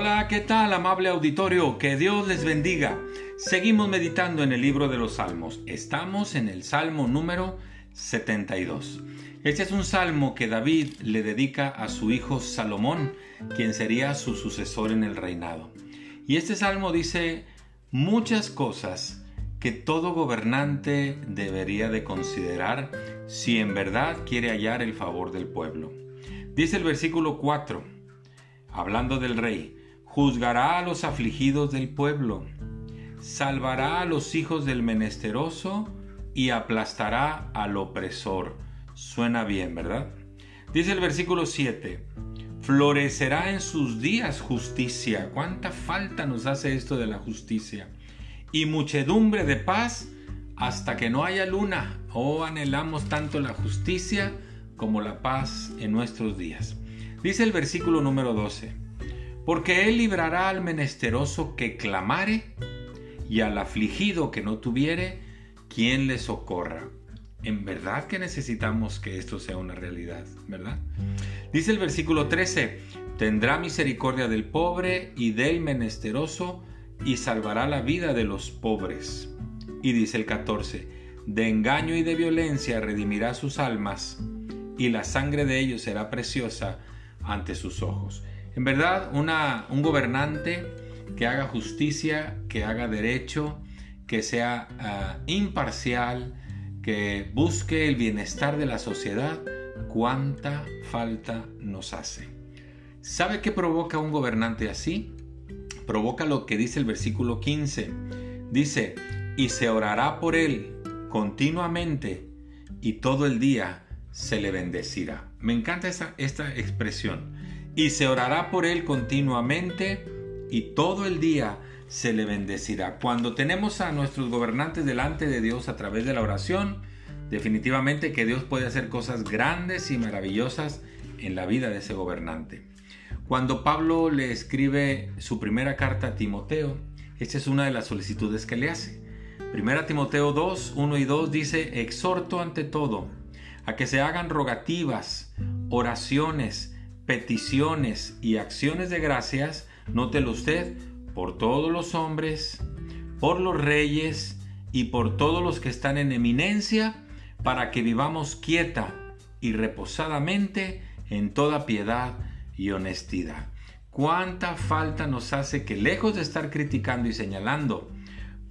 Hola, ¿qué tal amable auditorio? Que Dios les bendiga. Seguimos meditando en el libro de los Salmos. Estamos en el Salmo número 72. Este es un salmo que David le dedica a su hijo Salomón, quien sería su sucesor en el reinado. Y este salmo dice muchas cosas que todo gobernante debería de considerar si en verdad quiere hallar el favor del pueblo. Dice el versículo 4, hablando del rey, juzgará a los afligidos del pueblo, salvará a los hijos del menesteroso y aplastará al opresor. Suena bien, ¿verdad? Dice el versículo 7, florecerá en sus días justicia. ¿Cuánta falta nos hace esto de la justicia? Y muchedumbre de paz hasta que no haya luna. Oh, anhelamos tanto la justicia como la paz en nuestros días. Dice el versículo número 12, porque Él librará al menesteroso que clamare y al afligido que no tuviere quien le socorra. En verdad que necesitamos que esto sea una realidad, ¿verdad? Dice el versículo 13, tendrá misericordia del pobre y del menesteroso y salvará la vida de los pobres. Y dice el 14, de engaño y de violencia redimirá sus almas y la sangre de ellos será preciosa ante sus ojos. En verdad, un gobernante que haga justicia, que haga derecho, que sea ah, imparcial, que busque el bienestar de la sociedad, cuánta falta nos hace. ¿Sabe qué provoca un gobernante así? Provoca lo que dice el versículo 15. Dice, y se orará por él continuamente y todo el día se le bendecirá. Me encanta esta expresión. Y se orará por él continuamente y todo el día se le bendecirá. Cuando tenemos a nuestros gobernantes delante de Dios a través de la oración, definitivamente que Dios puede hacer cosas grandes y maravillosas en la vida de ese gobernante. Cuando Pablo le escribe su primera carta a Timoteo, esta es una de las solicitudes que le hace. Primera Timoteo 2, 1 y 2 dice, exhorto ante todo a que se hagan rogativas, oraciones, peticiones y acciones de gracias, nótelo usted, por todos los hombres, por los reyes y por todos los que están en eminencia, para que vivamos quieta y reposadamente en toda piedad y honestidad. Cuánta falta nos hace que lejos de estar criticando y señalando,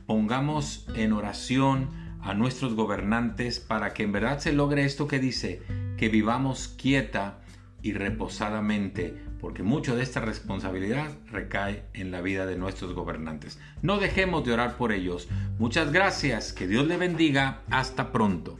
pongamos en oración, a nuestros gobernantes para que en verdad se logre esto que dice, que vivamos quieta y reposadamente, porque mucho de esta responsabilidad recae en la vida de nuestros gobernantes. No dejemos de orar por ellos. Muchas gracias, que Dios le bendiga, hasta pronto.